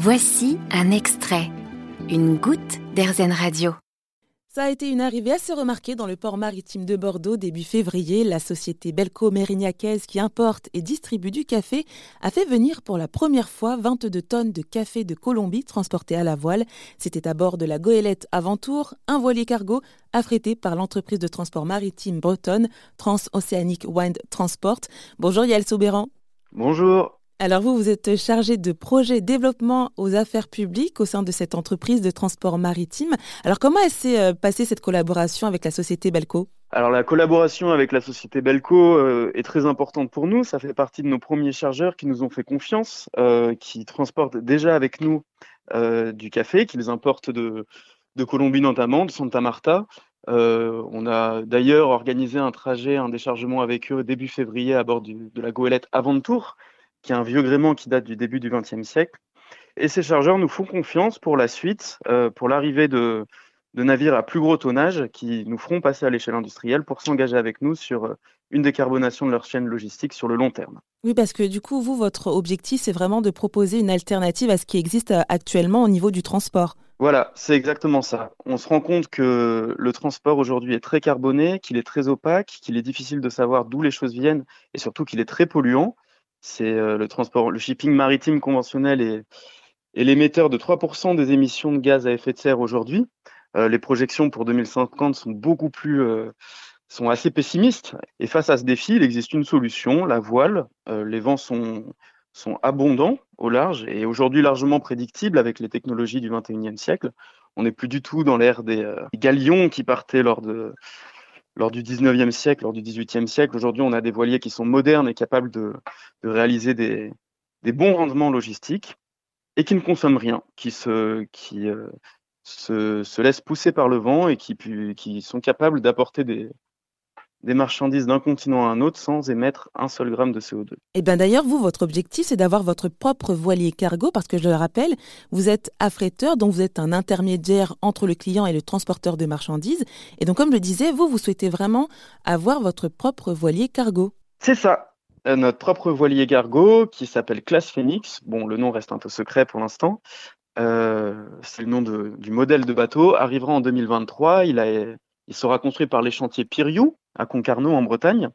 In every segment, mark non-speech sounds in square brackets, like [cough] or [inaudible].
Voici un extrait, une goutte d'Airzen Radio. Ça a été une arrivée assez remarquée dans le port maritime de Bordeaux début février. La société Belco Mérignacaise qui importe et distribue du café a fait venir pour la première fois 22 tonnes de café de Colombie transportées à la voile. C'était à bord de la goélette Aventour, un voilier cargo affrété par l'entreprise de transport maritime bretonne Transoceanic Wind Transport. Bonjour Yael Soubéran. Bonjour. Alors vous, vous êtes chargé de projet développement aux affaires publiques au sein de cette entreprise de transport maritime. Alors comment s'est euh, passée cette collaboration avec la société Belco? Alors la collaboration avec la société Belco euh, est très importante pour nous. Ça fait partie de nos premiers chargeurs qui nous ont fait confiance, euh, qui transportent déjà avec nous du café, qu'ils importent de, de Colombie notamment, de Santa Marta. on a d'ailleurs organisé un trajet, un déchargement avec eux début février à bord de la goélette Aventour, qui est un vieux gréement qui date du début du XXe siècle. Et ces chargeurs nous font confiance pour la suite, euh, pour l'arrivée de, navires à plus gros tonnage qui nous feront passer à l'échelle industrielle pour s'engager avec nous sur euh, une décarbonation de leur chaîne logistique sur le long terme. Oui, parce que du coup, vous, votre objectif, c'est vraiment de proposer une alternative à ce qui existe euh, actuellement au niveau du transport. Voilà, c'est exactement ça. On se rend compte que le transport aujourd'hui est très carboné, qu'il est très opaque, qu'il est difficile de savoir d'où les choses viennent et surtout qu'il est très polluant. C'est euh, le transport, le shipping maritime conventionnel est, l'émetteur de 3% des émissions de gaz à effet de serre aujourd'hui. Euh, les projections pour 2050 sont beaucoup plus, euh, sont assez pessimistes. Et face à ce défi, il existe une solution, la voile. les vents sont, sont abondants au large et aujourd'hui largement prédictibles avec les technologies du 21e siècle. On n'est plus du tout dans l'ère des galions qui partaient lors de, lors du 19e siècle, lors du 18e siècle. Aujourd'hui, on a des voiliers qui sont modernes et capables de, réaliser des, bons rendements logistiques et qui ne consomment rien, qui, se, euh, se, laissent pousser par le vent et qui sont capables d'apporter des, des marchandises d'un continent à un autre sans émettre un seul gramme de CO2. Et eh bien d'ailleurs, vous, votre objectif, c'est d'avoir votre propre voilier cargo, parce que je le rappelle, vous êtes affréteur, donc vous êtes un intermédiaire entre le client et le transporteur de marchandises. Et donc, comme je le disais, vous, vous souhaitez vraiment avoir votre propre voilier cargo. C'est ça. Euh, notre propre voilier cargo qui s'appelle Classe Phoenix. Bon, le nom reste un peu secret pour l'instant. Euh, c'est le nom du modèle de bateau. Arrivera en 2023. Il, a, il sera construit par les chantiers Piriou, à Concarneau en Bretagne.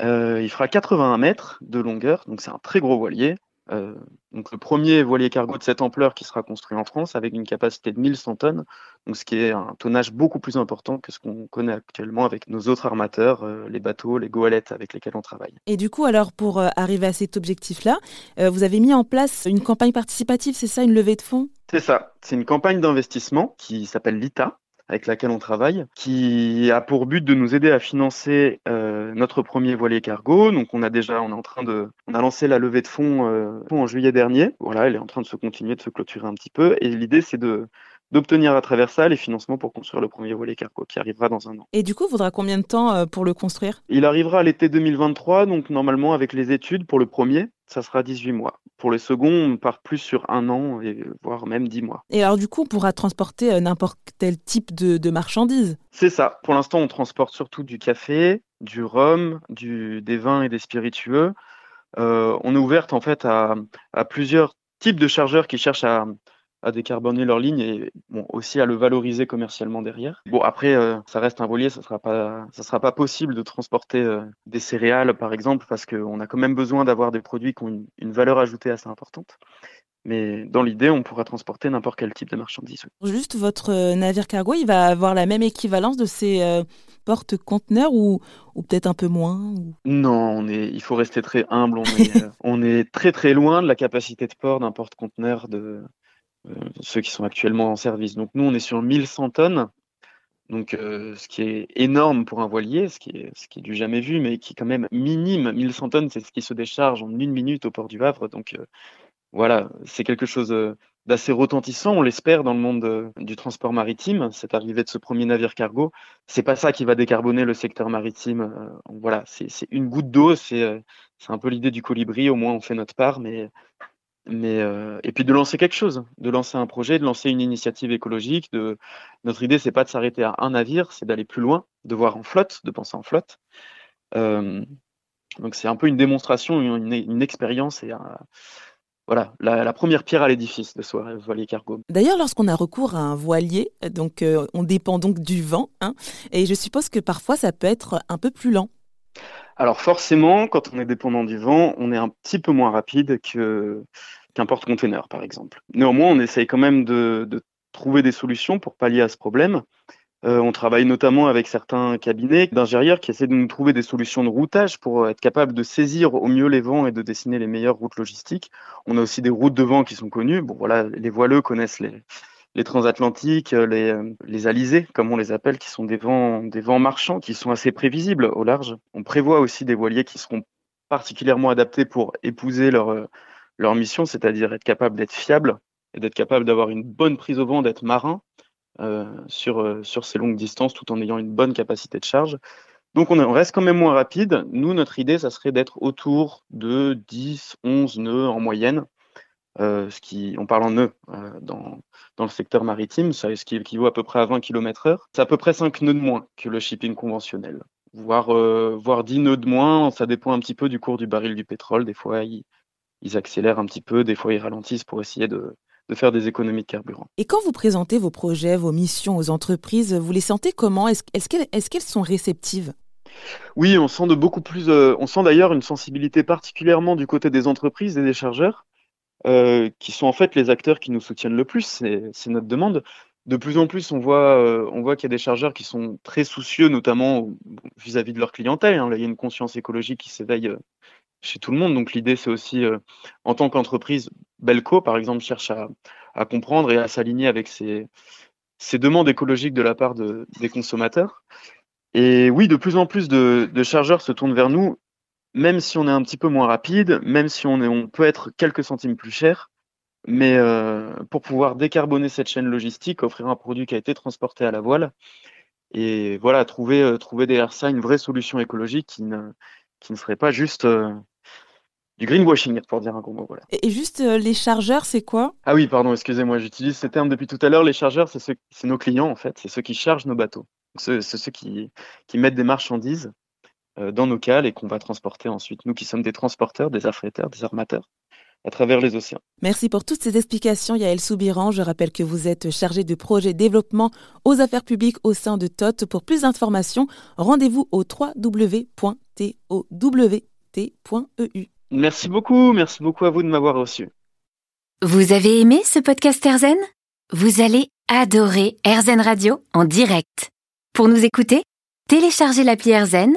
Euh, il fera 81 mètres de longueur, donc c'est un très gros voilier. Euh, donc le premier voilier cargo de cette ampleur qui sera construit en France avec une capacité de 1100 tonnes, donc ce qui est un tonnage beaucoup plus important que ce qu'on connaît actuellement avec nos autres armateurs, euh, les bateaux, les goélettes avec lesquels on travaille. Et du coup, alors pour arriver à cet objectif-là, vous avez mis en place une campagne participative, c'est ça, une levée de fonds? C'est ça, c'est une campagne d'investissement qui s'appelle l'ITA, avec laquelle on travaille, qui a pour but de nous aider à financer euh, notre premier voilier cargo. Donc on a déjà, on est en train de, on a lancé la levée de fonds euh, en juillet dernier. Voilà, elle est en train de se continuer, de se clôturer un petit peu. Et l'idée, c'est de d'obtenir à travers ça les financements pour construire le premier volet cargo qui arrivera dans un an. Et du coup, il faudra combien de temps euh, pour le construire? Il arrivera à l'été 2023, donc normalement avec les études pour le premier, ça sera 18 mois. Pour le second, on part plus sur un an, et voire même 10 mois. Et alors du coup, on pourra transporter euh, n'importe quel type de, marchandises? C'est ça. Pour l'instant, on transporte surtout du café, du rhum, du, des vins et des spiritueux. Euh, on est ouverte en fait à, à plusieurs types de chargeurs qui cherchent à, à décarboner leur ligne et bon, aussi à le valoriser commercialement derrière. Bon, après, euh, ça reste un voilier, ça sera pas, ça sera pas possible de transporter euh, des céréales, par exemple, parce qu'on a quand même besoin d'avoir des produits qui ont une, valeur ajoutée assez importante. Mais dans l'idée, on pourra transporter n'importe quel type de marchandise. Juste, votre euh, navire cargo, il va avoir la même équivalence de ces porte-conteneurs ou, ou peut-être un peu moins Non, on est, il faut rester très humble. On est, [laughs] on est très très loin de la capacité de port d'un porte-conteneur de, ceux qui sont actuellement en service. Donc nous, on est sur 1100 tonnes, donc euh, ce qui est énorme pour un voilier, ce qui est, ce qui est du jamais vu, mais qui est quand même minime. 1100 tonnes, c'est ce qui se décharge en une minute au port du Havre. Donc euh, voilà, c'est quelque chose d'assez retentissant, on l'espère, dans le monde du transport maritime. Cette arrivée de ce premier navire cargo, c'est pas ça qui va décarboner le secteur maritime. voilà, c'est une goutte d'eau, c'est un peu l'idée du colibri. Au moins, on fait notre part, mais mais euh, et puis de lancer quelque chose, de lancer un projet, de lancer une initiative écologique. Notre idée, c'est pas de s'arrêter à un navire, c'est d'aller plus loin, de voir en flotte, de penser en flotte. Euh, donc c'est un peu une démonstration, une, expérience et voilà, la, première pierre à l'édifice de ce voilier cargo. D'ailleurs, lorsqu'on a recours à un voilier, donc on dépend donc du vent, hein, et je suppose que parfois ça peut être un peu plus lent. Alors forcément, quand on est dépendant du vent, on est un petit peu moins rapide qu'un porte-container, par exemple. Néanmoins, on essaye quand même de, trouver des solutions pour pallier à ce problème. Euh, on travaille notamment avec certains cabinets d'ingénieurs qui essaient de nous trouver des solutions de routage pour être capable de saisir au mieux les vents et de dessiner les meilleures routes logistiques. On a aussi des routes de vent qui sont connues. Les voileux connaissent les, les transatlantiques, les, les alizés, comme on les appelle, qui sont des vents, des vents marchands qui sont assez prévisibles au large. On prévoit aussi des voiliers qui seront particulièrement adaptés pour épouser leur, leur mission, c'est-à-dire être capable d'être fiable et d'être capable d'avoir une bonne prise au vent, d'être marin euh, sur, euh, sur ces longues distances tout en ayant une bonne capacité de charge. Donc on, reste quand même moins rapide. Nous, notre idée, ça serait d'être autour de 10, 11 nœuds en moyenne. Euh, ce qui, on parle en nœuds dans, dans le secteur maritime, ça, ce qui équivaut à peu près à 20 km heure. C'est à peu près 5 nœuds de moins que le shipping conventionnel. Voire, voire 10 nœuds de moins, ça dépend un petit peu du cours du baril du pétrole. Des fois, ils, ils accélèrent un petit peu, des fois ils ralentissent pour essayer de, de faire des économies de carburant. Et quand vous présentez vos projets, vos missions aux entreprises, vous les sentez comment? Est-ce est qu'elles sont réceptives? Oui, on sent de beaucoup plus. Euh, on sent d'ailleurs une sensibilité particulièrement du côté des entreprises et des chargeurs, euh, qui sont en fait les acteurs qui nous soutiennent le plus. C'est notre demande. De plus en plus, on voit, euh, on voit qu'il y a des chargeurs qui sont très soucieux, notamment vis-à-vis de leur clientèle. Hein. Il y a une conscience écologique qui s'éveille chez tout le monde. Donc l'idée, c'est aussi, euh, en tant qu'entreprise, Belco, par exemple, cherche à, comprendre et à s'aligner avec ces, demandes écologiques de la part des consommateurs. Et oui, de plus en plus de, chargeurs se tournent vers nous, même si on est un petit peu moins rapide, même si on, est, on peut être quelques centimes plus cher. Mais euh, pour pouvoir décarboner cette chaîne logistique, offrir un produit qui a été transporté à la voile, et voilà, trouver, euh, trouver derrière ça une vraie solution écologique qui ne, qui ne serait pas juste du greenwashing, pour dire un gros mot. Voilà. Et juste euh, les chargeurs, c'est quoi? Ah oui, pardon, excusez-moi, j'utilise ce terme depuis tout à l'heure. Les chargeurs, c'est nos clients en fait, c'est ceux qui chargent nos bateaux. C'est ceux qui, qui mettent des marchandises euh, dans nos cales et qu'on va transporter ensuite. Nous qui sommes des transporteurs, des affréteurs, des armateurs à travers les océans. Merci pour toutes ces explications, Yael Soubiran. Je rappelle que vous êtes chargé de projet développement aux affaires publiques au sein de TOT. Pour plus d'informations, rendez-vous au www.towt.eu. Merci beaucoup, merci beaucoup à vous de m'avoir reçu. Vous avez aimé ce podcast Erzen Vous allez adorer Erzen Radio en direct. Pour nous écouter, téléchargez l'appli Erzen